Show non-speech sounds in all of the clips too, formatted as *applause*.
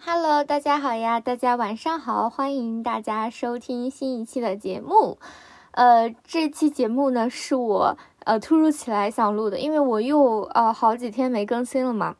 Hello，大家好呀，大家晚上好，欢迎大家收听新一期的节目。呃，这期节目呢是我呃突如其来想录的，因为我又呃好几天没更新了嘛，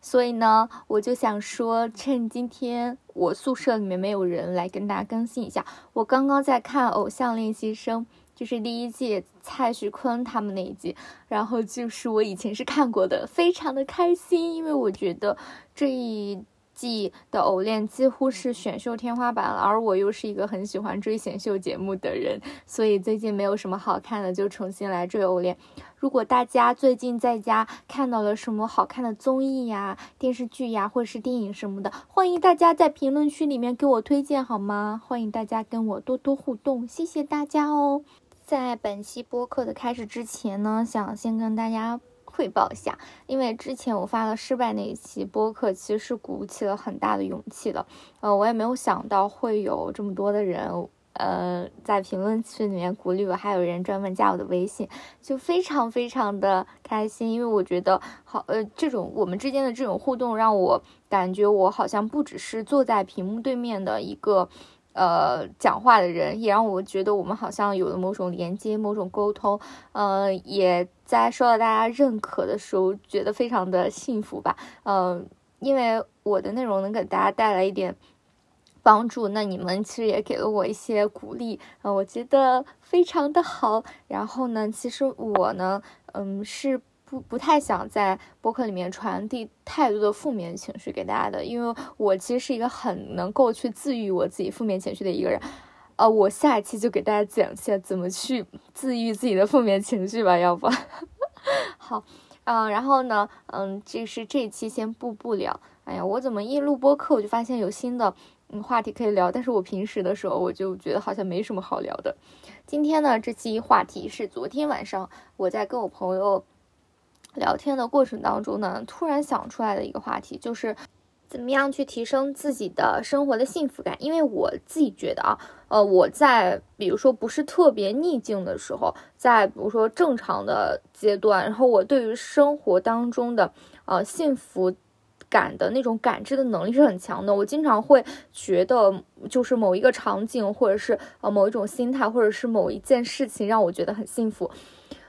所以呢我就想说，趁今天我宿舍里面没有人，来跟大家更新一下。我刚刚在看《偶像练习生》，就是第一季蔡徐坤他们那一季，然后就是我以前是看过的，非常的开心，因为我觉得这一。季的偶练几乎是选秀天花板了，而我又是一个很喜欢追选秀节目的人，所以最近没有什么好看的，就重新来追偶练。如果大家最近在家看到了什么好看的综艺呀、电视剧呀，或者是电影什么的，欢迎大家在评论区里面给我推荐好吗？欢迎大家跟我多多互动，谢谢大家哦。在本期播客的开始之前呢，想先跟大家。汇报一下，因为之前我发了失败那一期播客，其实是鼓起了很大的勇气的。呃，我也没有想到会有这么多的人，呃，在评论区里面鼓励我，还有人专门加我的微信，就非常非常的开心。因为我觉得，好，呃，这种我们之间的这种互动，让我感觉我好像不只是坐在屏幕对面的一个。呃，讲话的人也让我觉得我们好像有了某种连接、某种沟通。呃，也在受到大家认可的时候，觉得非常的幸福吧。嗯，因为我的内容能给大家带来一点帮助，那你们其实也给了我一些鼓励。嗯，我觉得非常的好。然后呢，其实我呢，嗯，是。不不太想在播客里面传递太多的负面情绪给大家的，因为我其实是一个很能够去自愈我自己负面情绪的一个人。呃，我下一期就给大家讲一下怎么去自愈自己的负面情绪吧，要不？*laughs* 好，嗯，然后呢，嗯，这是这一期先不不聊。哎呀，我怎么一录播客我就发现有新的嗯话题可以聊，但是我平时的时候我就觉得好像没什么好聊的。今天呢，这期话题是昨天晚上我在跟我朋友。聊天的过程当中呢，突然想出来的一个话题就是，怎么样去提升自己的生活的幸福感？因为我自己觉得啊，呃，我在比如说不是特别逆境的时候，在比如说正常的阶段，然后我对于生活当中的呃幸福感的那种感知的能力是很强的。我经常会觉得，就是某一个场景，或者是呃某一种心态，或者是某一件事情让我觉得很幸福。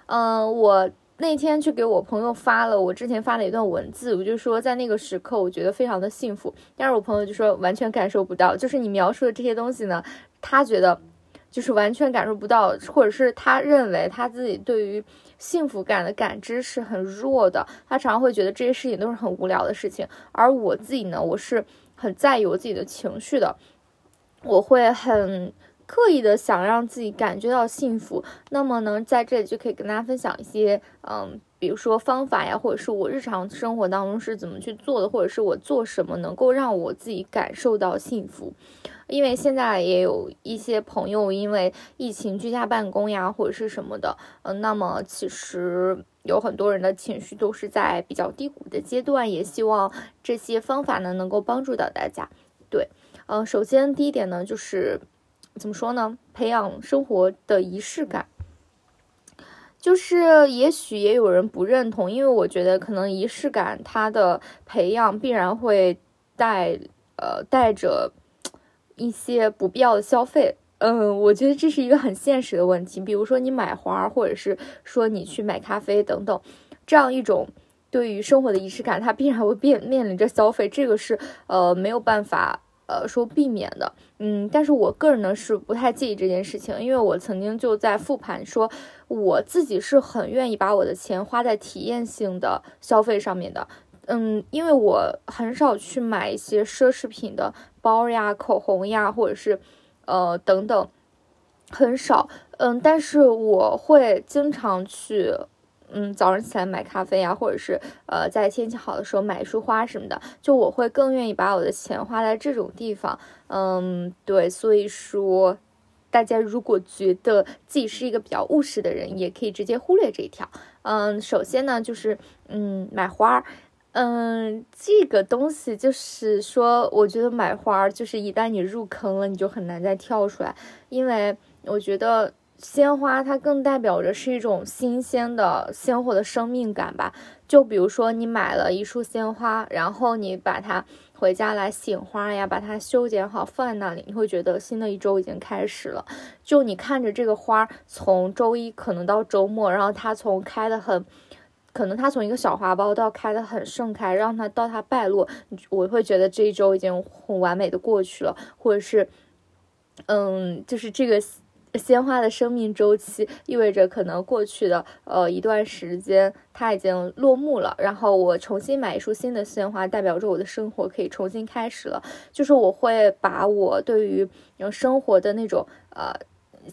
嗯，我。那天去给我朋友发了我之前发的一段文字，我就说在那个时刻我觉得非常的幸福，但是我朋友就说完全感受不到，就是你描述的这些东西呢，他觉得就是完全感受不到，或者是他认为他自己对于幸福感的感知是很弱的，他常常会觉得这些事情都是很无聊的事情，而我自己呢，我是很在意我自己的情绪的，我会很。刻意的想让自己感觉到幸福，那么呢，在这里就可以跟大家分享一些，嗯，比如说方法呀，或者是我日常生活当中是怎么去做的，或者是我做什么能够让我自己感受到幸福。因为现在也有一些朋友因为疫情居家办公呀，或者是什么的，嗯，那么其实有很多人的情绪都是在比较低谷的阶段，也希望这些方法呢能够帮助到大家。对，嗯，首先第一点呢就是。怎么说呢？培养生活的仪式感，就是也许也有人不认同，因为我觉得可能仪式感它的培养必然会带呃带着一些不必要的消费。嗯，我觉得这是一个很现实的问题。比如说你买花，或者是说你去买咖啡等等，这样一种对于生活的仪式感，它必然会面面临着消费，这个是呃没有办法。呃，说避免的，嗯，但是我个人呢是不太介意这件事情，因为我曾经就在复盘说，我自己是很愿意把我的钱花在体验性的消费上面的，嗯，因为我很少去买一些奢侈品的包呀、口红呀，或者是呃等等，很少，嗯，但是我会经常去。嗯，早上起来买咖啡呀，或者是呃，在天气好的时候买一束花什么的，就我会更愿意把我的钱花在这种地方。嗯，对，所以说，大家如果觉得自己是一个比较务实的人，也可以直接忽略这一条。嗯，首先呢，就是嗯，买花儿，嗯，这个东西就是说，我觉得买花儿就是一旦你入坑了，你就很难再跳出来，因为我觉得。鲜花它更代表着是一种新鲜的鲜活的生命感吧。就比如说你买了一束鲜花，然后你把它回家来醒花呀，把它修剪好放在那里，你会觉得新的一周已经开始了。就你看着这个花从周一可能到周末，然后它从开的很，可能它从一个小花苞到开的很盛开，让它到它败落，我会觉得这一周已经很完美的过去了，或者是，嗯，就是这个。鲜花的生命周期意味着可能过去的呃一段时间它已经落幕了，然后我重新买一束新的鲜花，代表着我的生活可以重新开始了。就是我会把我对于生活的那种呃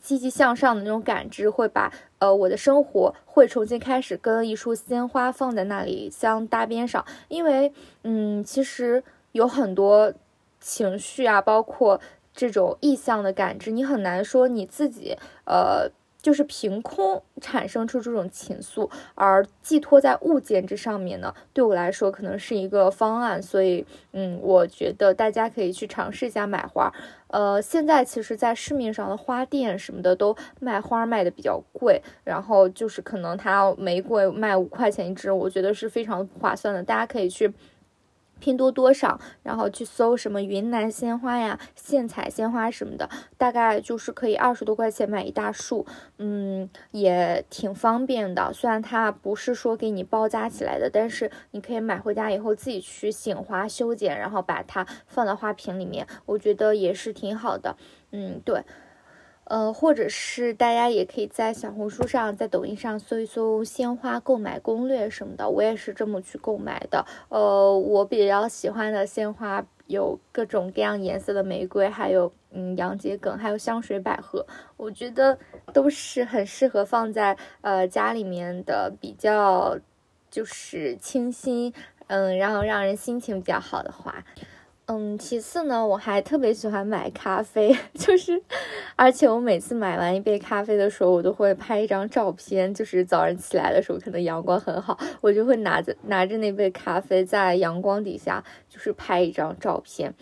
积极向上的那种感知，会把呃我的生活会重新开始跟一束鲜花放在那里相搭边上，因为嗯其实有很多情绪啊，包括。这种意向的感知，你很难说你自己，呃，就是凭空产生出这种情愫，而寄托在物件这上面呢？对我来说，可能是一个方案。所以，嗯，我觉得大家可以去尝试一下买花。呃，现在其实，在市面上的花店什么的都卖花卖的比较贵，然后就是可能它玫瑰卖五块钱一支，我觉得是非常不划算的。大家可以去。拼多多上，然后去搜什么云南鲜花呀、现采鲜花什么的，大概就是可以二十多块钱买一大束，嗯，也挺方便的。虽然它不是说给你包扎起来的，但是你可以买回家以后自己去醒花、修剪，然后把它放到花瓶里面，我觉得也是挺好的。嗯，对。呃，或者是大家也可以在小红书上、在抖音上搜一搜鲜花购买攻略什么的，我也是这么去购买的。呃，我比较喜欢的鲜花有各种各样颜色的玫瑰，还有嗯洋桔梗，还有香水百合，我觉得都是很适合放在呃家里面的比较就是清新，嗯，然后让人心情比较好的花。嗯，其次呢，我还特别喜欢买咖啡，*laughs* 就是，而且我每次买完一杯咖啡的时候，我都会拍一张照片。就是早上起来的时候，可能阳光很好，我就会拿着拿着那杯咖啡，在阳光底下，就是拍一张照片。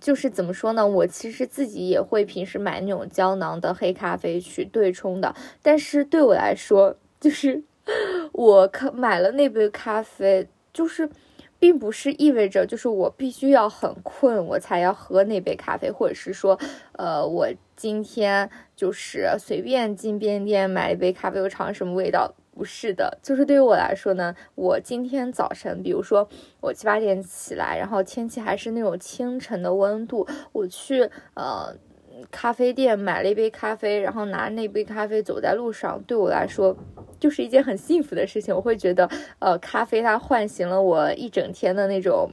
就是怎么说呢？我其实自己也会平时买那种胶囊的黑咖啡去对冲的，但是对我来说，就是 *laughs* 我可买了那杯咖啡，就是。并不是意味着就是我必须要很困我才要喝那杯咖啡，或者是说，呃，我今天就是随便进便利店买一杯咖啡，我尝什么味道？不是的，就是对于我来说呢，我今天早晨，比如说我七八点起来，然后天气还是那种清晨的温度，我去呃咖啡店买了一杯咖啡，然后拿那杯咖啡走在路上，对我来说。就是一件很幸福的事情，我会觉得，呃，咖啡它唤醒了我一整天的那种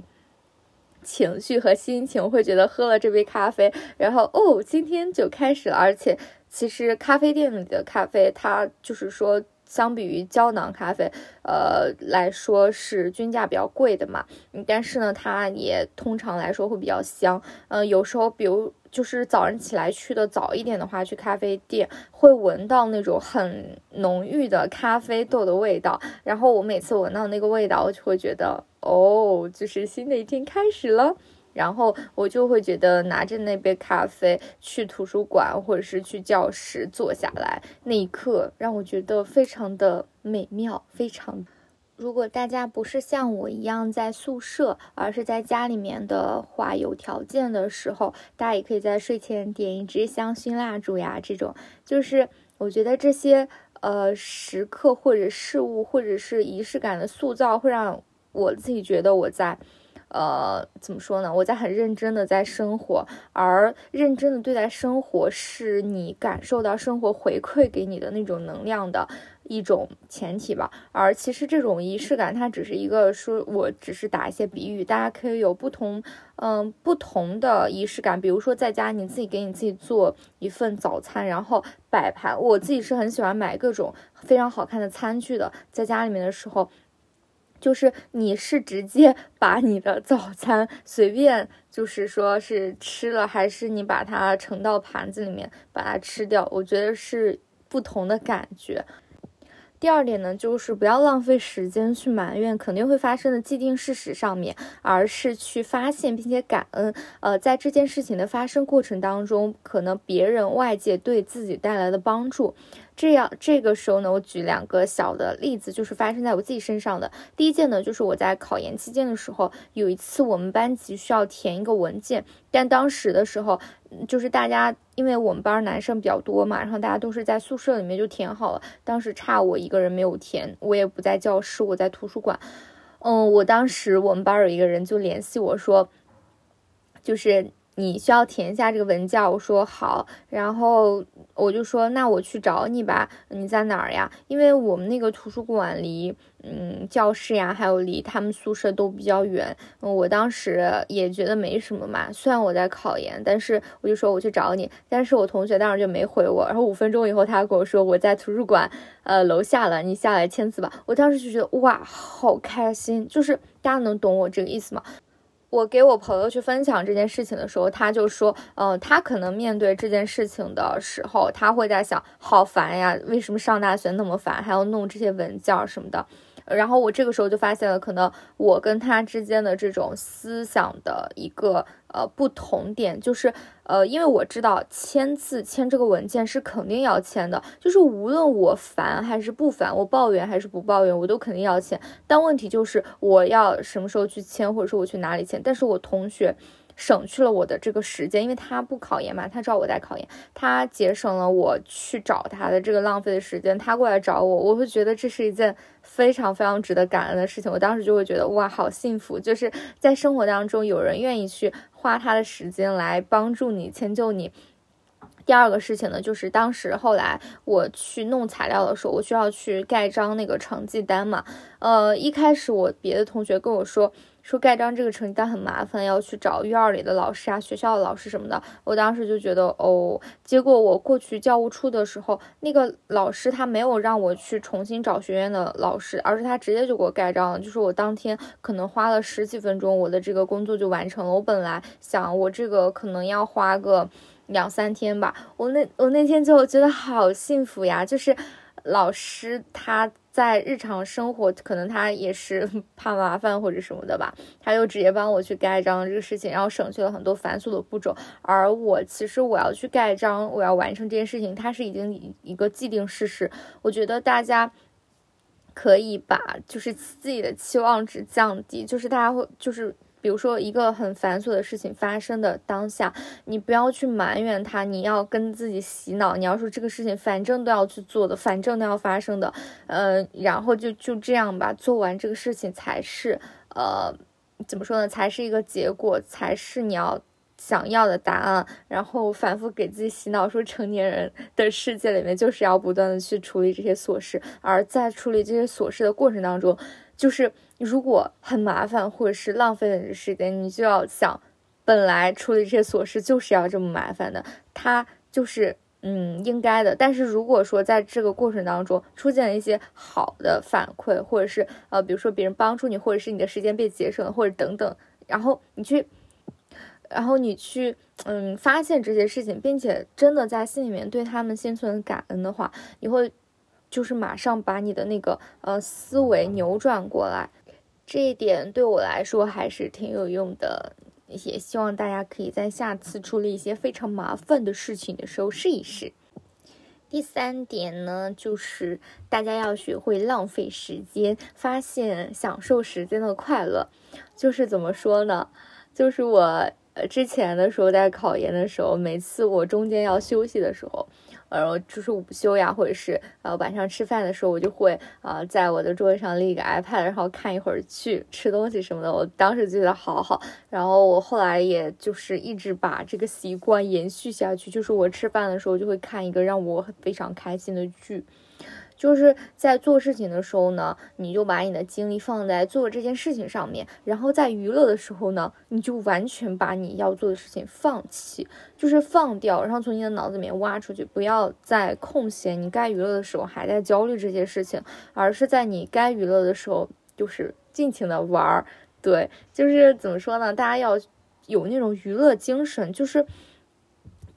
情绪和心情，我会觉得喝了这杯咖啡，然后哦，今天就开始了。而且，其实咖啡店里的咖啡，它就是说，相比于胶囊咖啡，呃来说是均价比较贵的嘛。但是呢，它也通常来说会比较香。嗯，有时候比如。就是早上起来去的早一点的话，去咖啡店会闻到那种很浓郁的咖啡豆的味道。然后我每次闻到那个味道，我就会觉得哦，就是新的一天开始了。然后我就会觉得拿着那杯咖啡去图书馆或者是去教室坐下来，那一刻让我觉得非常的美妙，非常。如果大家不是像我一样在宿舍，而是在家里面的话，有条件的时候，大家也可以在睡前点一支香薰蜡烛呀。这种就是我觉得这些呃时刻或者事物或者是仪式感的塑造，会让我自己觉得我在。呃，怎么说呢？我在很认真的在生活，而认真的对待生活，是你感受到生活回馈给你的那种能量的一种前提吧。而其实这种仪式感，它只是一个说，我只是打一些比喻，大家可以有不同，嗯，不同的仪式感。比如说在家，你自己给你自己做一份早餐，然后摆盘。我自己是很喜欢买各种非常好看的餐具的，在家里面的时候。就是你是直接把你的早餐随便，就是说是吃了，还是你把它盛到盘子里面把它吃掉？我觉得是不同的感觉。第二点呢，就是不要浪费时间去埋怨肯定会发生的既定事实上面，而是去发现并且感恩。呃，在这件事情的发生过程当中，可能别人外界对自己带来的帮助。这样这个时候呢，我举两个小的例子，就是发生在我自己身上的。第一件呢，就是我在考研期间的时候，有一次我们班级需要填一个文件，但当时的时候，就是大家因为我们班男生比较多嘛，然后大家都是在宿舍里面就填好了，当时差我一个人没有填，我也不在教室，我在图书馆。嗯，我当时我们班有一个人就联系我说，就是你需要填一下这个文件，我说好，然后我就说那我去找你吧，你在哪儿呀？因为我们那个图书馆离。嗯，教室呀，还有离他们宿舍都比较远。我当时也觉得没什么嘛，虽然我在考研，但是我就说我去找你。但是我同学当时就没回我。然后五分钟以后，他跟我说我在图书馆，呃，楼下了，你下来签字吧。我当时就觉得哇，好开心，就是大家能懂我这个意思吗？我给我朋友去分享这件事情的时候，他就说，呃，他可能面对这件事情的时候，他会在想，好烦呀，为什么上大学那么烦，还要弄这些文件什么的。然后我这个时候就发现了，可能我跟他之间的这种思想的一个呃不同点，就是呃，因为我知道签字签这个文件是肯定要签的，就是无论我烦还是不烦，我抱怨还是不抱怨，我都肯定要签。但问题就是我要什么时候去签，或者说我去哪里签？但是我同学。省去了我的这个时间，因为他不考研嘛，他知道我在考研，他节省了我去找他的这个浪费的时间。他过来找我，我会觉得这是一件非常非常值得感恩的事情。我当时就会觉得哇，好幸福，就是在生活当中有人愿意去花他的时间来帮助你、迁就你。第二个事情呢，就是当时后来我去弄材料的时候，我需要去盖章那个成绩单嘛。呃，一开始我别的同学跟我说，说盖章这个成绩单很麻烦，要去找院里的老师啊、学校的老师什么的。我当时就觉得哦，结果我过去教务处的时候，那个老师他没有让我去重新找学院的老师，而是他直接就给我盖章了。就是我当天可能花了十几分钟，我的这个工作就完成了。我本来想我这个可能要花个。两三天吧，我那我那天就觉得好幸福呀，就是老师他在日常生活可能他也是 *laughs* 怕麻烦或者什么的吧，他就直接帮我去盖章这个事情，然后省去了很多繁琐的步骤。而我其实我要去盖章，我要完成这件事情，它是已经一个既定事实。我觉得大家可以把就是自己的期望值降低，就是大家会就是。比如说一个很繁琐的事情发生的当下，你不要去埋怨他，你要跟自己洗脑，你要说这个事情反正都要去做的，反正都要发生的，呃，然后就就这样吧，做完这个事情才是，呃，怎么说呢？才是一个结果，才是你要想要的答案。然后反复给自己洗脑，说成年人的世界里面就是要不断的去处理这些琐事，而在处理这些琐事的过程当中，就是。如果很麻烦或者是浪费了你的时间，你就要想，本来处理这些琐事就是要这么麻烦的，它就是嗯应该的。但是如果说在这个过程当中出现了一些好的反馈，或者是呃比如说别人帮助你，或者是你的时间被节省了，或者等等，然后你去，然后你去嗯发现这些事情，并且真的在心里面对他们心存感恩的话，你会就是马上把你的那个呃思维扭转过来。这一点对我来说还是挺有用的，也希望大家可以在下次处理一些非常麻烦的事情的时候试一试。第三点呢，就是大家要学会浪费时间，发现享受时间的快乐。就是怎么说呢？就是我呃之前的时候在考研的时候，每次我中间要休息的时候。然后就是午休呀，或者是呃晚上吃饭的时候，我就会呃在我的桌子上立一个 iPad，然后看一会儿剧、吃东西什么的。我当时觉得好好，然后我后来也就是一直把这个习惯延续下去，就是我吃饭的时候就会看一个让我非常开心的剧。就是在做事情的时候呢，你就把你的精力放在做这件事情上面，然后在娱乐的时候呢，你就完全把你要做的事情放弃，就是放掉，然后从你的脑子里面挖出去，不要在空闲你该娱乐的时候还在焦虑这些事情，而是在你该娱乐的时候，就是尽情的玩儿。对，就是怎么说呢？大家要有那种娱乐精神，就是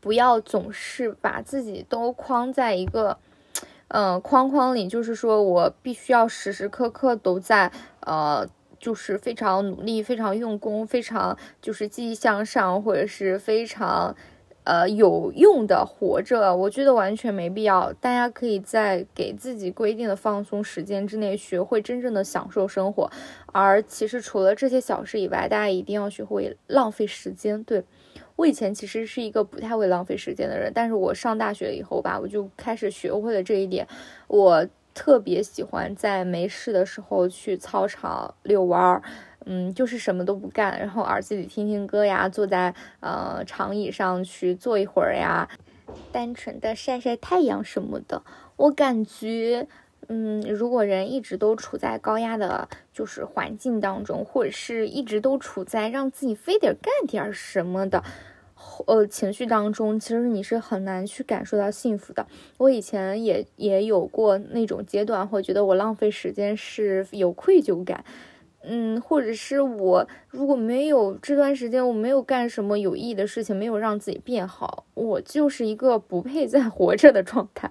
不要总是把自己都框在一个。嗯，框框里就是说我必须要时时刻刻都在，呃，就是非常努力、非常用功、非常就是积极向上，或者是非常，呃有用的活着，我觉得完全没必要。大家可以在给自己规定的放松时间之内，学会真正的享受生活。而其实除了这些小事以外，大家一定要学会浪费时间。对我以前其实是一个不太会浪费时间的人，但是我上大学以后吧，我就开始学会了这一点。我特别喜欢在没事的时候去操场遛弯儿。嗯，就是什么都不干，然后耳机里听听歌呀，坐在呃长椅上去坐一会儿呀，单纯的晒晒太阳什么的。我感觉，嗯，如果人一直都处在高压的，就是环境当中，或者是一直都处在让自己非得干点什么的，呃情绪当中，其实你是很难去感受到幸福的。我以前也也有过那种阶段，会觉得我浪费时间是有愧疚感。嗯，或者是我如果没有这段时间，我没有干什么有意义的事情，没有让自己变好，我就是一个不配再 *laughs* 活着的状态。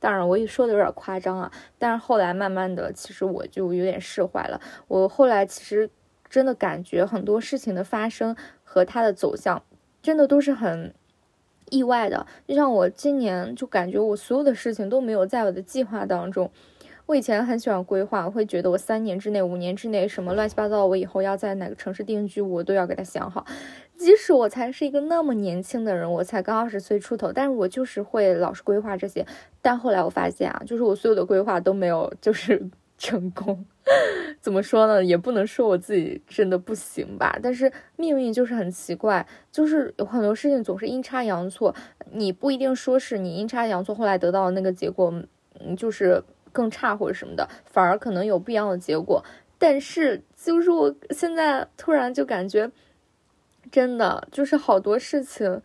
当然，我也说的有点夸张啊。但是后来慢慢的，其实我就有点释怀了。我后来其实真的感觉很多事情的发生和它的走向，真的都是很意外的。就像我今年就感觉我所有的事情都没有在我的计划当中。我以前很喜欢规划，我会觉得我三年之内、五年之内什么乱七八糟，我以后要在哪个城市定居，我都要给他想好。即使我才是一个那么年轻的人，我才刚二十岁出头，但是我就是会老是规划这些。但后来我发现啊，就是我所有的规划都没有就是成功。*laughs* 怎么说呢？也不能说我自己真的不行吧。但是命运就是很奇怪，就是有很多事情总是阴差阳错。你不一定说是你阴差阳错后来得到那个结果，嗯，就是。更差或者什么的，反而可能有不一样的结果。但是，就是我现在突然就感觉，真的就是好多事情，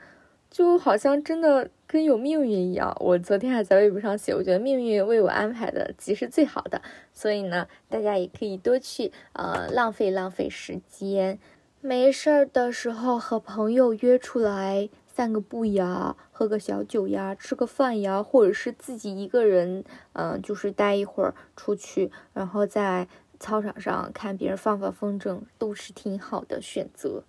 就好像真的跟有命运一样。我昨天还在微博上写，我觉得命运为我安排的即是最好的。所以呢，大家也可以多去呃浪费浪费时间，没事儿的时候和朋友约出来。散个步呀，喝个小酒呀，吃个饭呀，或者是自己一个人，嗯，就是待一会儿出去，然后在操场上看别人放放风筝，都是挺好的选择。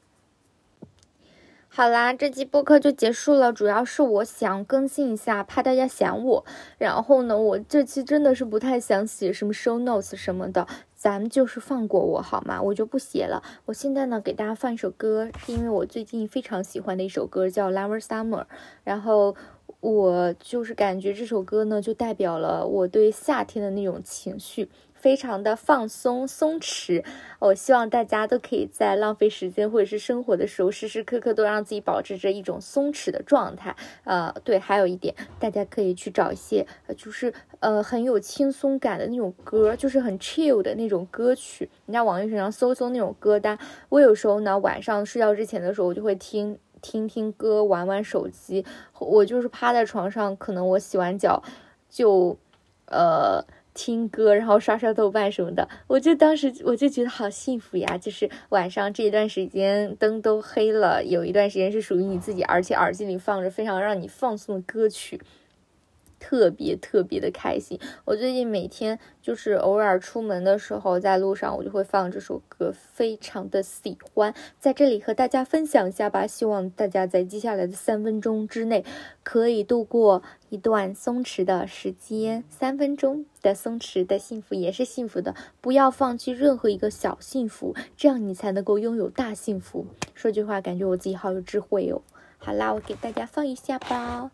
好啦，这期播客就结束了，主要是我想更新一下，怕大家想我。然后呢，我这期真的是不太想写什么 show notes 什么的。咱们就是放过我好吗？我就不写了。我现在呢，给大家放一首歌，是因为我最近非常喜欢的一首歌，叫《Lover Summer》。然后我就是感觉这首歌呢，就代表了我对夏天的那种情绪。非常的放松松弛，我希望大家都可以在浪费时间或者是生活的时候，时时刻刻都让自己保持着一种松弛的状态。呃，对，还有一点，大家可以去找一些，就是呃很有轻松感的那种歌，就是很 chill 的那种歌曲。你在网易云上搜搜那种歌单。我有时候呢，晚上睡觉之前的时候，我就会听听听歌，玩玩手机。我就是趴在床上，可能我洗完脚就，呃。听歌，然后刷刷豆瓣什么的，我就当时我就觉得好幸福呀！就是晚上这一段时间灯都黑了，有一段时间是属于你自己，而且耳机里放着非常让你放松的歌曲。特别特别的开心，我最近每天就是偶尔出门的时候，在路上我就会放这首歌，非常的喜欢，在这里和大家分享一下吧。希望大家在接下来的三分钟之内，可以度过一段松弛的时间。三分钟的松弛的幸福也是幸福的，不要放弃任何一个小幸福，这样你才能够拥有大幸福。说句话，感觉我自己好有智慧哦。好啦，我给大家放一下吧。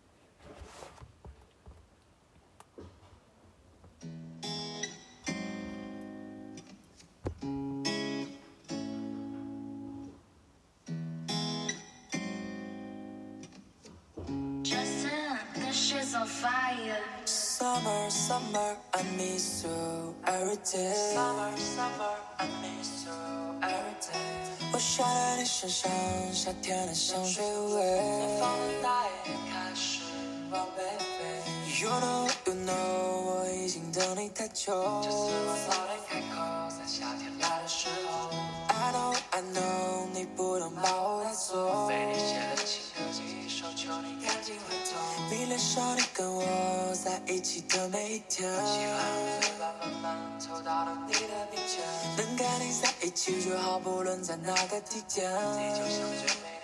fire. Summer, summer, I miss you every day. Summer, summer, I miss you every day. 我想在你身上，夏天的香水味。南方的大雨开始，Oh baby。You know, you know，我已经等你太久。就是我早点开口，在夏天来的时候。I know, I know，你不能把我带走。被你写的情歌几首，求你赶紧回头。 头。迷恋上你跟我在一起的每一天。喜欢用嘴巴慢慢凑到了你的面前。能跟你在一起就好，不论在哪个地点。你就像最美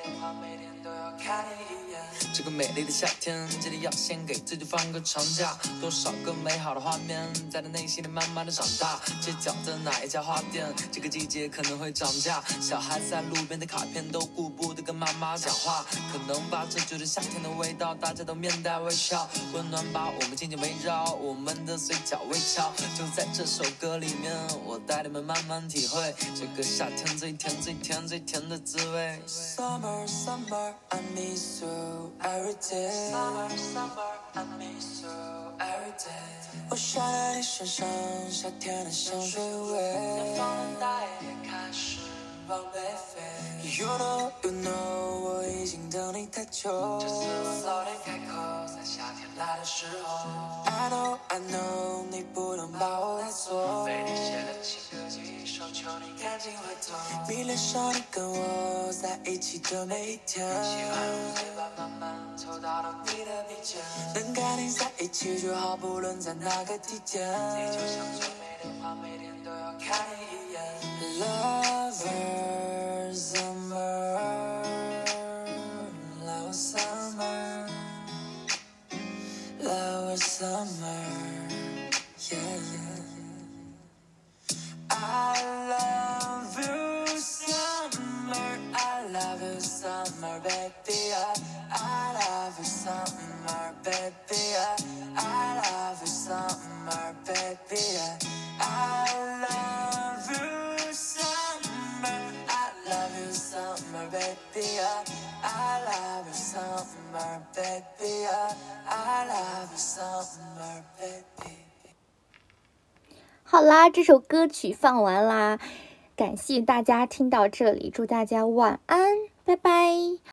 这个美丽的夏天，记得要先给自己放个长假。多少个美好的画面，在他内心里慢慢的长大。街角的哪一家花店，这个季节可能会涨价。小孩在路边的卡片都顾不得跟妈妈讲话，可能吧，这就是夏天的味道，大家都面带微笑，温暖把我们紧紧围绕，我们的嘴角微翘。就在这首歌里面，我带你们慢慢体会这个夏天最甜最甜最甜的滋味。Summer, summer, I miss you every day. Summer, summer, I miss you every day. 我想在你身上，夏天的香水味。南方的大雁开始。You know, you know，我已经等你太久。这次我早点开口，在夏天来的时候。I know, I know，你不能把我带走。为你写了情歌几首，求你赶紧回头。迷恋上你跟我在一起的每一天。喜欢用嘴巴慢慢凑到了你的鼻尖。能跟你在一起就好，不论在哪个地点。你就像最美的花，每天都要看你一眼。Lover, summer, love summer, love summer, yeah yeah. 啦，这首歌曲放完啦，感谢大家听到这里，祝大家晚安，